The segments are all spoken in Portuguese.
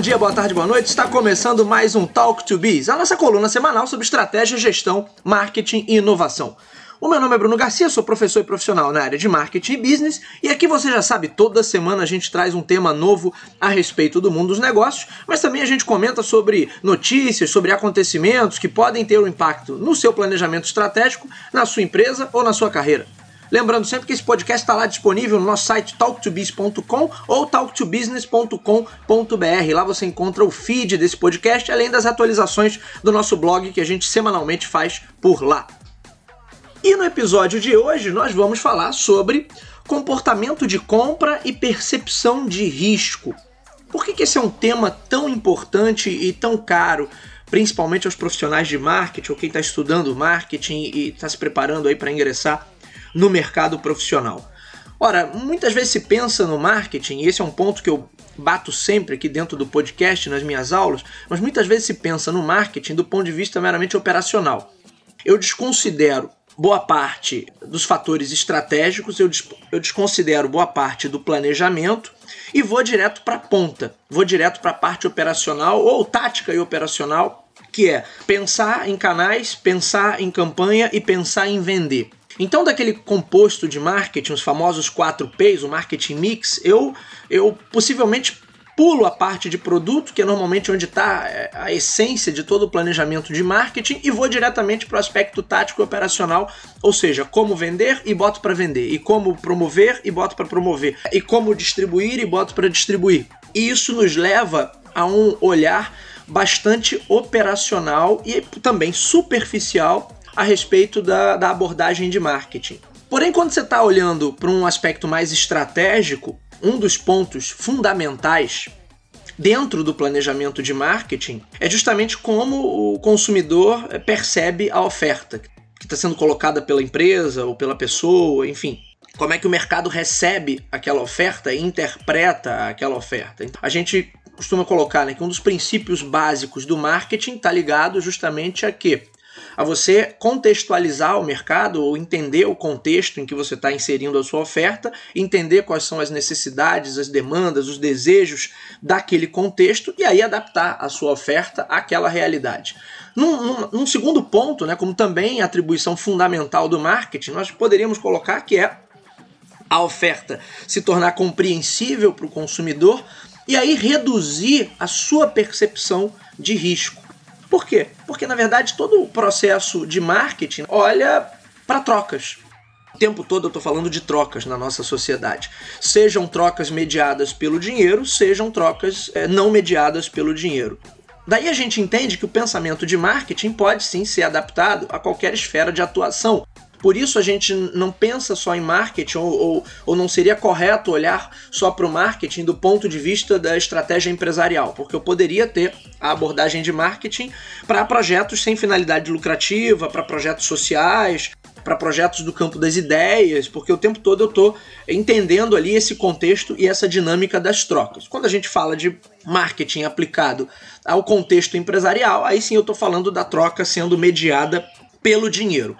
Bom dia, boa tarde, boa noite. Está começando mais um Talk to Biz, a nossa coluna semanal sobre estratégia, gestão, marketing e inovação. O meu nome é Bruno Garcia, sou professor e profissional na área de marketing e business, e aqui você já sabe, toda semana a gente traz um tema novo a respeito do mundo dos negócios, mas também a gente comenta sobre notícias, sobre acontecimentos que podem ter um impacto no seu planejamento estratégico, na sua empresa ou na sua carreira. Lembrando sempre que esse podcast está lá disponível no nosso site talktobiz.com ou talktobusiness.com.br. Lá você encontra o feed desse podcast, além das atualizações do nosso blog que a gente semanalmente faz por lá. E no episódio de hoje nós vamos falar sobre comportamento de compra e percepção de risco. Por que, que esse é um tema tão importante e tão caro, principalmente aos profissionais de marketing ou quem está estudando marketing e está se preparando aí para ingressar no mercado profissional? Ora, muitas vezes se pensa no marketing, e esse é um ponto que eu bato sempre aqui dentro do podcast, nas minhas aulas, mas muitas vezes se pensa no marketing do ponto de vista meramente operacional. Eu desconsidero boa parte dos fatores estratégicos, eu, eu desconsidero boa parte do planejamento e vou direto para a ponta, vou direto para a parte operacional ou tática e operacional, que é pensar em canais, pensar em campanha e pensar em vender. Então, daquele composto de marketing, os famosos 4 Ps, o marketing mix, eu, eu possivelmente pulo a parte de produto, que é normalmente onde está é, a essência de todo o planejamento de marketing, e vou diretamente para o aspecto tático e operacional, ou seja, como vender e boto para vender, e como promover e boto para promover, e como distribuir e boto para distribuir. E isso nos leva a um olhar bastante operacional e também superficial a respeito da, da abordagem de marketing. Porém, quando você está olhando para um aspecto mais estratégico, um dos pontos fundamentais dentro do planejamento de marketing é justamente como o consumidor percebe a oferta que está sendo colocada pela empresa ou pela pessoa, enfim. Como é que o mercado recebe aquela oferta e interpreta aquela oferta. A gente costuma colocar né, que um dos princípios básicos do marketing está ligado justamente a que a você contextualizar o mercado ou entender o contexto em que você está inserindo a sua oferta, entender quais são as necessidades, as demandas, os desejos daquele contexto e aí adaptar a sua oferta àquela realidade. Num, num, num segundo ponto, né, como também atribuição fundamental do marketing, nós poderíamos colocar que é a oferta se tornar compreensível para o consumidor e aí reduzir a sua percepção de risco. Por quê? Porque na verdade todo o processo de marketing olha para trocas. O tempo todo eu estou falando de trocas na nossa sociedade. Sejam trocas mediadas pelo dinheiro, sejam trocas é, não mediadas pelo dinheiro. Daí a gente entende que o pensamento de marketing pode sim ser adaptado a qualquer esfera de atuação. Por isso a gente não pensa só em marketing, ou, ou, ou não seria correto olhar só para o marketing do ponto de vista da estratégia empresarial, porque eu poderia ter a abordagem de marketing para projetos sem finalidade lucrativa, para projetos sociais, para projetos do campo das ideias, porque o tempo todo eu estou entendendo ali esse contexto e essa dinâmica das trocas. Quando a gente fala de marketing aplicado ao contexto empresarial, aí sim eu estou falando da troca sendo mediada pelo dinheiro.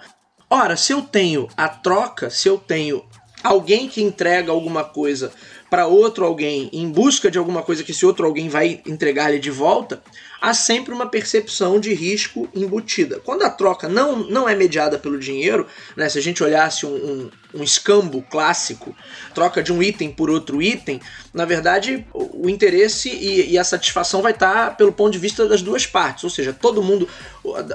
Ora, se eu tenho a troca, se eu tenho alguém que entrega alguma coisa para outro alguém em busca de alguma coisa que esse outro alguém vai entregar-lhe de volta, há sempre uma percepção de risco embutida. Quando a troca não, não é mediada pelo dinheiro, né, se a gente olhasse um, um, um escambo clássico, troca de um item por outro item, na verdade o interesse e, e a satisfação vai estar pelo ponto de vista das duas partes, ou seja, todo mundo,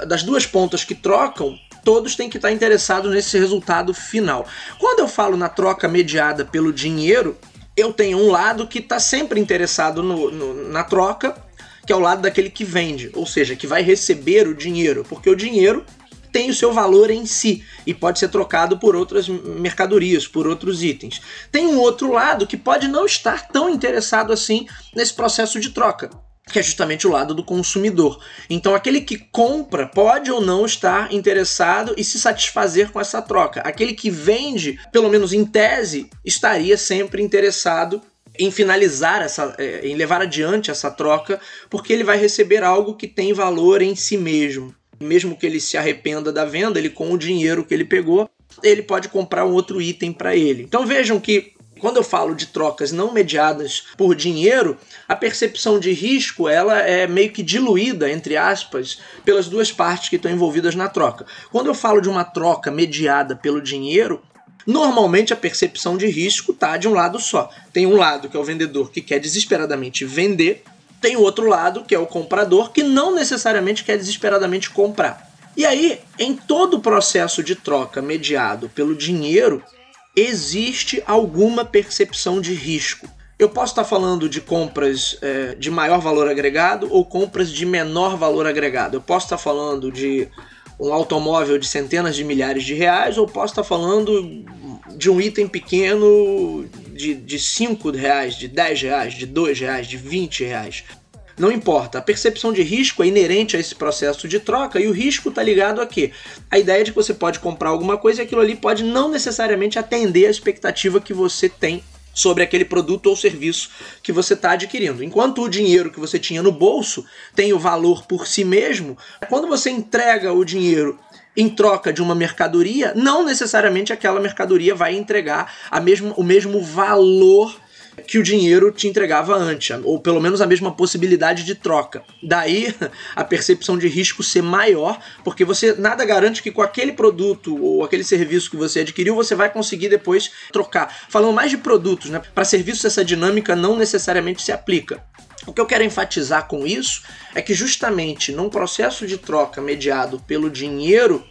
das duas pontas que trocam, todos têm que estar interessados nesse resultado final. Quando eu falo na troca mediada pelo dinheiro, eu tenho um lado que está sempre interessado no, no, na troca, que é o lado daquele que vende, ou seja, que vai receber o dinheiro, porque o dinheiro tem o seu valor em si e pode ser trocado por outras mercadorias, por outros itens. Tem um outro lado que pode não estar tão interessado assim nesse processo de troca que é justamente o lado do consumidor. Então, aquele que compra pode ou não estar interessado e se satisfazer com essa troca. Aquele que vende, pelo menos em tese, estaria sempre interessado em finalizar essa, é, em levar adiante essa troca, porque ele vai receber algo que tem valor em si mesmo. Mesmo que ele se arrependa da venda, ele com o dinheiro que ele pegou, ele pode comprar um outro item para ele. Então vejam que Quando eu falo de trocas não mediadas por dinheiro, a percepção de risco ela é meio que diluída, entre aspas, pelas duas partes que estão envolvidas na troca. Quando eu falo de uma troca mediada pelo dinheiro, normalmente a percepção de risco está de um lado só. Tem um lado que é o vendedor que quer desesperadamente vender, tem o outro lado que é o comprador que não necessariamente quer desesperadamente comprar. E aí, em todo o processo de troca mediado pelo dinheiro, existe alguma percepção de risco. Eu posso estar falando de compras é, de maior valor agregado ou compras de menor valor agregado. Eu posso estar falando de um automóvel de centenas de milhares de reais ou posso estar falando de um item pequeno de, de 5 reais, de 10 reais, de 2 reais, de 20 reais. Não importa, a percepção de risco é inerente a esse processo de troca e o risco está ligado a quê? A ideia de que você pode comprar alguma coisa e aquilo ali pode não necessariamente atender a expectativa que você tem sobre aquele produto ou serviço que você está adquirindo. Enquanto o dinheiro que você tinha no bolso tem o valor por si mesmo, quando você entrega o dinheiro em troca de uma mercadoria, não necessariamente aquela mercadoria vai entregar mesmo, o mesmo valor que o dinheiro te entregava antes, ou pelo menos a mesma possibilidade de troca. Daí a percepção de risco ser maior, porque você nada garante que com aquele produto ou aquele serviço que você adquiriu você vai conseguir depois trocar. Falando mais de produtos, né? Para serviços essa dinâmica não necessariamente se aplica. O que eu quero enfatizar com isso é que justamente num processo de troca mediado pelo dinheiro,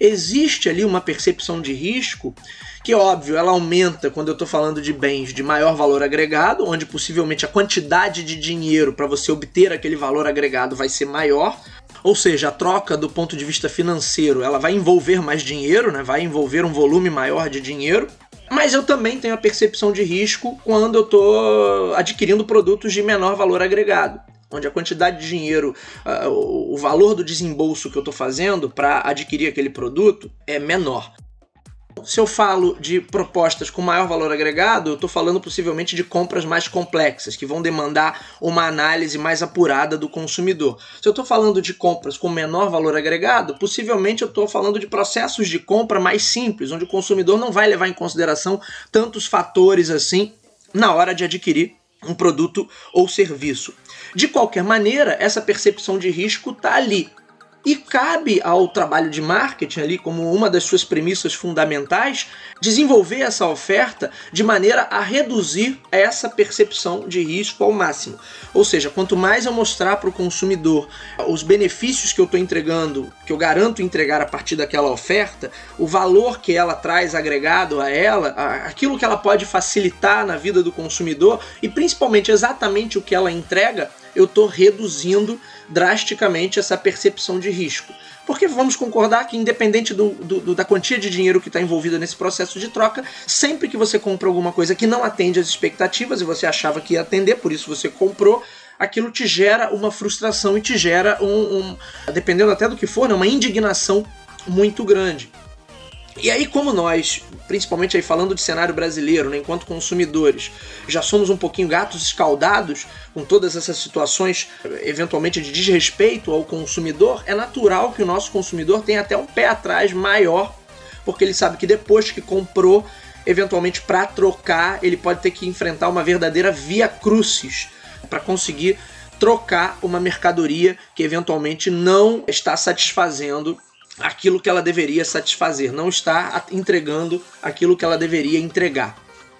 existe ali uma percepção de risco que, óbvio, ela aumenta quando eu estou falando de bens de maior valor agregado, onde possivelmente a quantidade de dinheiro para você obter aquele valor agregado vai ser maior. Ou seja, a troca do ponto de vista financeiro, ela vai envolver mais dinheiro, né? vai envolver um volume maior de dinheiro. Mas eu também tenho a percepção de risco quando eu estou adquirindo produtos de menor valor agregado onde a quantidade de dinheiro, uh, o valor do desembolso que eu estou fazendo para adquirir aquele produto é menor. Se eu falo de propostas com maior valor agregado, eu estou falando possivelmente de compras mais complexas, que vão demandar uma análise mais apurada do consumidor. Se eu estou falando de compras com menor valor agregado, possivelmente eu estou falando de processos de compra mais simples, onde o consumidor não vai levar em consideração tantos fatores assim na hora de adquirir um produto ou serviço. De qualquer maneira, essa percepção de risco está ali. E cabe ao trabalho de marketing ali, como uma das suas premissas fundamentais, desenvolver essa oferta de maneira a reduzir essa percepção de risco ao máximo. Ou seja, quanto mais eu mostrar para o consumidor os benefícios que eu estou entregando, que eu garanto entregar a partir daquela oferta, o valor que ela traz agregado a ela, aquilo que ela pode facilitar na vida do consumidor e principalmente exatamente o que ela entrega, eu estou reduzindo drasticamente essa percepção de risco. Porque vamos concordar que, independente do, do, da quantia de dinheiro que está envolvida nesse processo de troca, sempre que você compra alguma coisa que não atende às expectativas e você achava que ia atender, por isso você comprou, aquilo te gera uma frustração e te gera um, um dependendo até do que for, né, uma indignação muito grande. E aí, como nós, principalmente aí falando de cenário brasileiro, né, enquanto consumidores, já somos um pouquinho gatos escaldados com todas essas situações, eventualmente de desrespeito ao consumidor, é natural que o nosso consumidor tenha até um pé atrás maior, porque ele sabe que depois que comprou, eventualmente para trocar, ele pode ter que enfrentar uma verdadeira via crucis para conseguir trocar uma mercadoria que eventualmente não está satisfazendo aquilo que ela deveria satisfazer, não está entregando aquilo que ela deveria entregar.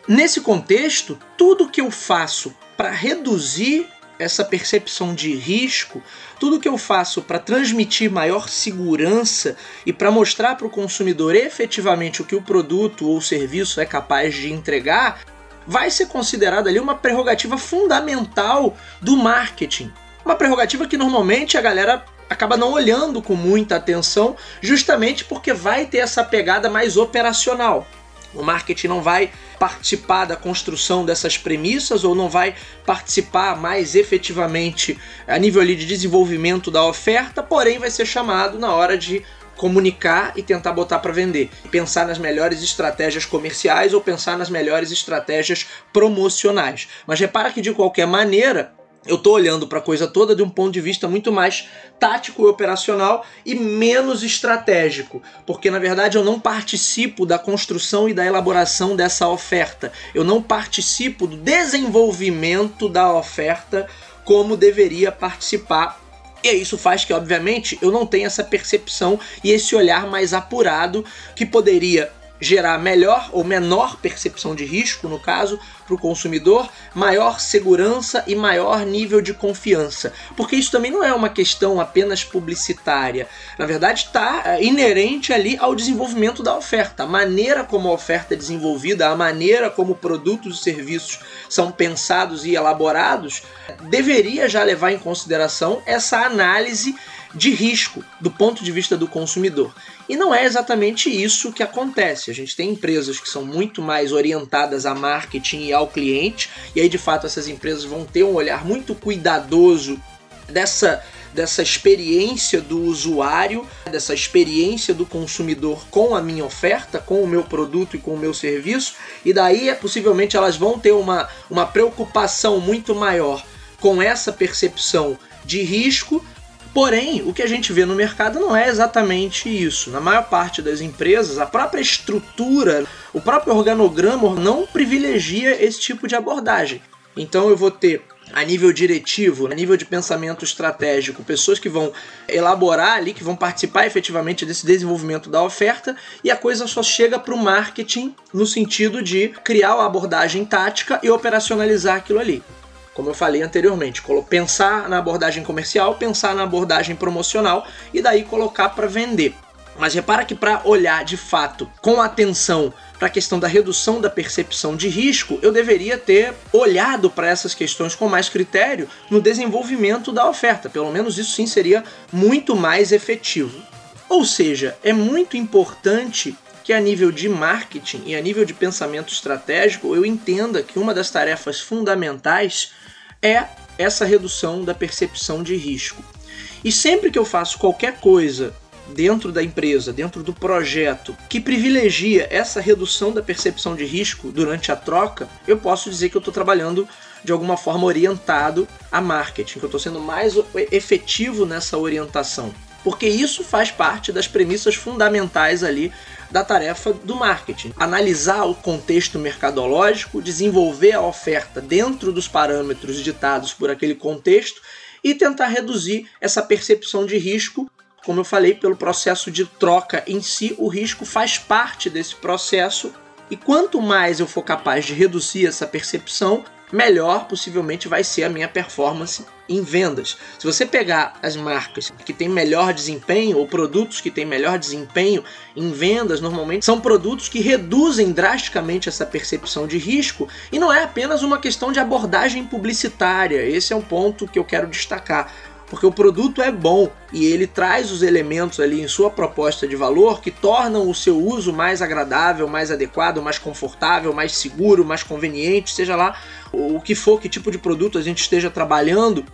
Nesse contexto, tudo que eu faço para reduzir essa percepção de risco, tudo que eu faço para transmitir maior segurança e para mostrar para o consumidor efetivamente o que o produto ou serviço é capaz de entregar, vai ser considerado ali uma prerrogativa fundamental do marketing. Uma prerrogativa que normalmente a galera acaba não olhando com muita atenção, justamente porque vai ter essa pegada mais operacional. O marketing não vai participar da construção dessas premissas ou não vai participar mais efetivamente a nível ali de desenvolvimento da oferta, porém vai ser chamado na hora de comunicar e tentar botar para vender. Pensar nas melhores estratégias comerciais ou pensar nas melhores estratégias promocionais. Mas repara que de qualquer maneira, eu estou olhando para a coisa toda de um ponto de vista muito mais tático e operacional e menos estratégico, porque na verdade eu não participo da construção e da elaboração dessa oferta, eu não participo do desenvolvimento da oferta como deveria participar. E isso faz que, obviamente, eu não tenha essa percepção e esse olhar mais apurado que poderia gerar melhor ou menor percepção de risco, no caso, para o consumidor, maior segurança e maior nível de confiança. Porque isso também não é uma questão apenas publicitária. Na verdade, está é, inerente ali ao desenvolvimento da oferta. A maneira como a oferta é desenvolvida, a maneira como produtos e serviços são pensados e elaborados, deveria já levar em consideração essa análise de risco do ponto de vista do consumidor. E não é exatamente isso que acontece. A gente tem empresas que são muito mais orientadas a marketing e ao cliente, e aí de fato essas empresas vão ter um olhar muito cuidadoso dessa dessa experiência do usuário, dessa experiência do consumidor com a minha oferta, com o meu produto e com o meu serviço, e daí é, possivelmente elas vão ter uma, uma preocupação muito maior com essa percepção de risco Porém, o que a gente vê no mercado não é exatamente isso. Na maior parte das empresas, a própria estrutura, o próprio organograma não privilegia esse tipo de abordagem. Então eu vou ter a nível diretivo, a nível de pensamento estratégico, pessoas que vão elaborar ali, que vão participar efetivamente desse desenvolvimento da oferta, e a coisa só chega para o marketing no sentido de criar a abordagem tática e operacionalizar aquilo ali como eu falei anteriormente, pensar na abordagem comercial, pensar na abordagem promocional e daí colocar para vender. Mas repara que para olhar de fato com atenção para a questão da redução da percepção de risco, eu deveria ter olhado para essas questões com mais critério no desenvolvimento da oferta. Pelo menos isso sim seria muito mais efetivo. Ou seja, é muito importante que a nível de marketing e a nível de pensamento estratégico eu entenda que uma das tarefas fundamentais é essa redução da percepção de risco. E sempre que eu faço qualquer coisa dentro da empresa, dentro do projeto, que privilegia essa redução da percepção de risco durante a troca, eu posso dizer que eu estou trabalhando de alguma forma orientado a marketing, que eu estou sendo mais efetivo nessa orientação. Porque isso faz parte das premissas fundamentais ali da tarefa do marketing. Analisar o contexto mercadológico, desenvolver a oferta dentro dos parâmetros ditados por aquele contexto e tentar reduzir essa percepção de risco. Como eu falei, pelo processo de troca em si, o risco faz parte desse processo e quanto mais eu for capaz de reduzir essa percepção, melhor possivelmente vai ser a minha performance em vendas. Se você pegar as marcas que têm melhor desempenho ou produtos que têm melhor desempenho em vendas, normalmente são produtos que reduzem drasticamente essa percepção de risco e não é apenas uma questão de abordagem publicitária. Esse é um ponto que eu quero destacar porque o produto é bom e ele traz os elementos ali em sua proposta de valor que tornam o seu uso mais agradável, mais adequado, mais confortável, mais seguro, mais conveniente, seja lá o que for, que tipo de produto a gente esteja trabalhando,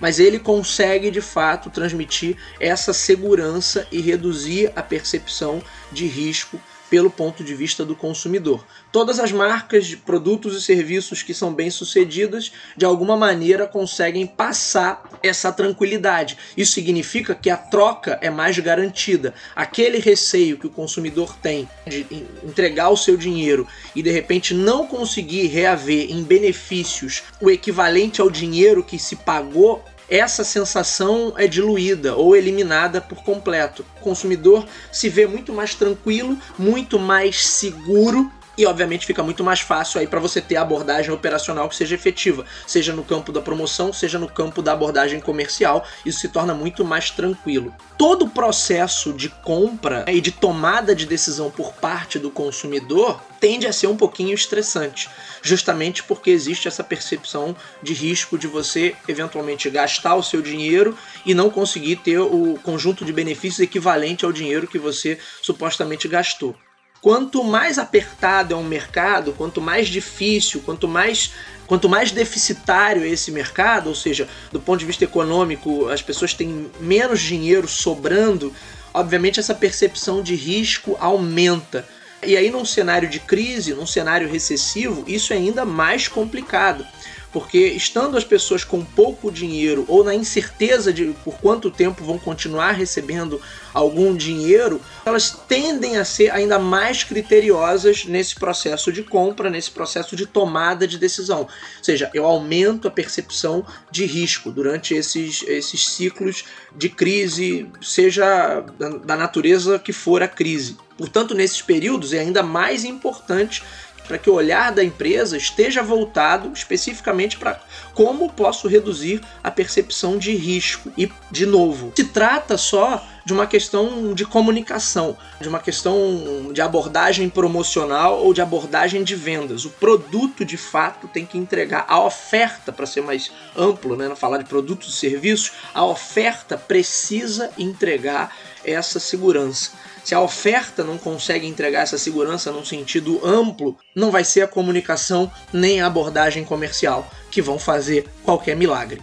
mas ele consegue de fato transmitir essa segurança e reduzir a percepção de risco pelo ponto de vista do consumidor. Todas as marcas de produtos e serviços que são bem-sucedidas, de alguma maneira conseguem passar essa tranquilidade. Isso significa que a troca é mais garantida. Aquele receio que o consumidor tem de entregar o seu dinheiro e de repente não conseguir reaver em benefícios o equivalente ao dinheiro que se pagou essa sensação é diluída ou eliminada por completo. O consumidor se vê muito mais tranquilo, muito mais seguro e obviamente fica muito mais fácil aí para você ter a abordagem operacional que seja efetiva, seja no campo da promoção, seja no campo da abordagem comercial, isso se torna muito mais tranquilo. Todo o processo de compra e de tomada de decisão por parte do consumidor tende a ser um pouquinho estressante, justamente porque existe essa percepção de risco de você eventualmente gastar o seu dinheiro e não conseguir ter o conjunto de benefícios equivalente ao dinheiro que você supostamente gastou quanto mais apertado é um mercado, quanto mais difícil, quanto mais quanto mais deficitário é esse mercado, ou seja, do ponto de vista econômico, as pessoas têm menos dinheiro sobrando, obviamente essa percepção de risco aumenta. E aí num cenário de crise, num cenário recessivo, isso é ainda mais complicado porque estando as pessoas com pouco dinheiro ou na incerteza de por quanto tempo vão continuar recebendo algum dinheiro, elas tendem a ser ainda mais criteriosas nesse processo de compra, nesse processo de tomada de decisão. Ou seja, eu aumento a percepção de risco durante esses, esses ciclos de crise, seja da natureza que for a crise. Portanto, nesses períodos é ainda mais importante para que o olhar da empresa esteja voltado especificamente para como posso reduzir a percepção de risco. E, de novo, se trata só de uma questão de comunicação, de uma questão de abordagem promocional ou de abordagem de vendas. O produto de fato tem que entregar a oferta, para ser mais amplo, né, falar de produtos e serviços, a oferta precisa entregar essa segurança. Se a oferta não consegue entregar essa segurança num sentido amplo, não vai ser a comunicação nem a abordagem comercial que vão fazer qualquer milagre.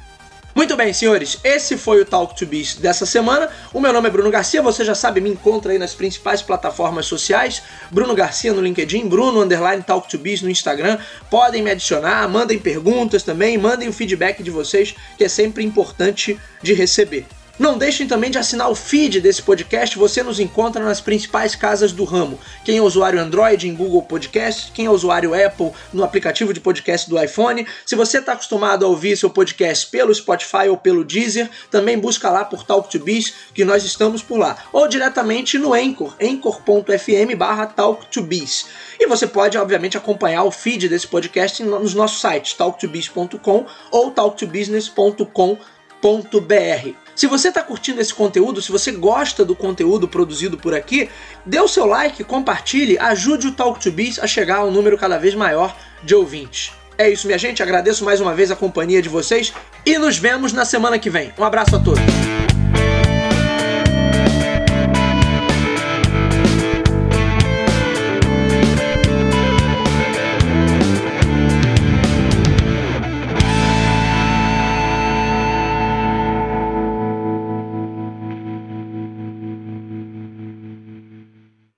Muito bem, senhores, esse foi o Talk to Biz dessa semana. O meu nome é Bruno Garcia, você já sabe, me encontra aí nas principais plataformas sociais. Bruno Garcia no LinkedIn, Bruno Underline Talk to Biz no Instagram. Podem me adicionar, mandem perguntas também, mandem o feedback de vocês, que é sempre importante de receber. Não deixem também de assinar o feed desse podcast, você nos encontra nas principais casas do ramo. Quem é usuário Android em Google Podcast, quem é usuário Apple no aplicativo de podcast do iPhone. Se você está acostumado a ouvir seu podcast pelo Spotify ou pelo Deezer, também busca lá por Talk to Biz, que nós estamos por lá. Ou diretamente no Anchor, anchor.fm barra Talk Biz. E você pode, obviamente, acompanhar o feed desse podcast nos nossos sites, talktobiz.com ou talktobusiness.com.br. Se você está curtindo esse conteúdo, se você gosta do conteúdo produzido por aqui, dê o seu like, compartilhe, ajude o Talk to Biz a chegar a um número cada vez maior de ouvintes. É isso, minha gente. Agradeço mais uma vez a companhia de vocês e nos vemos na semana que vem. Um abraço a todos.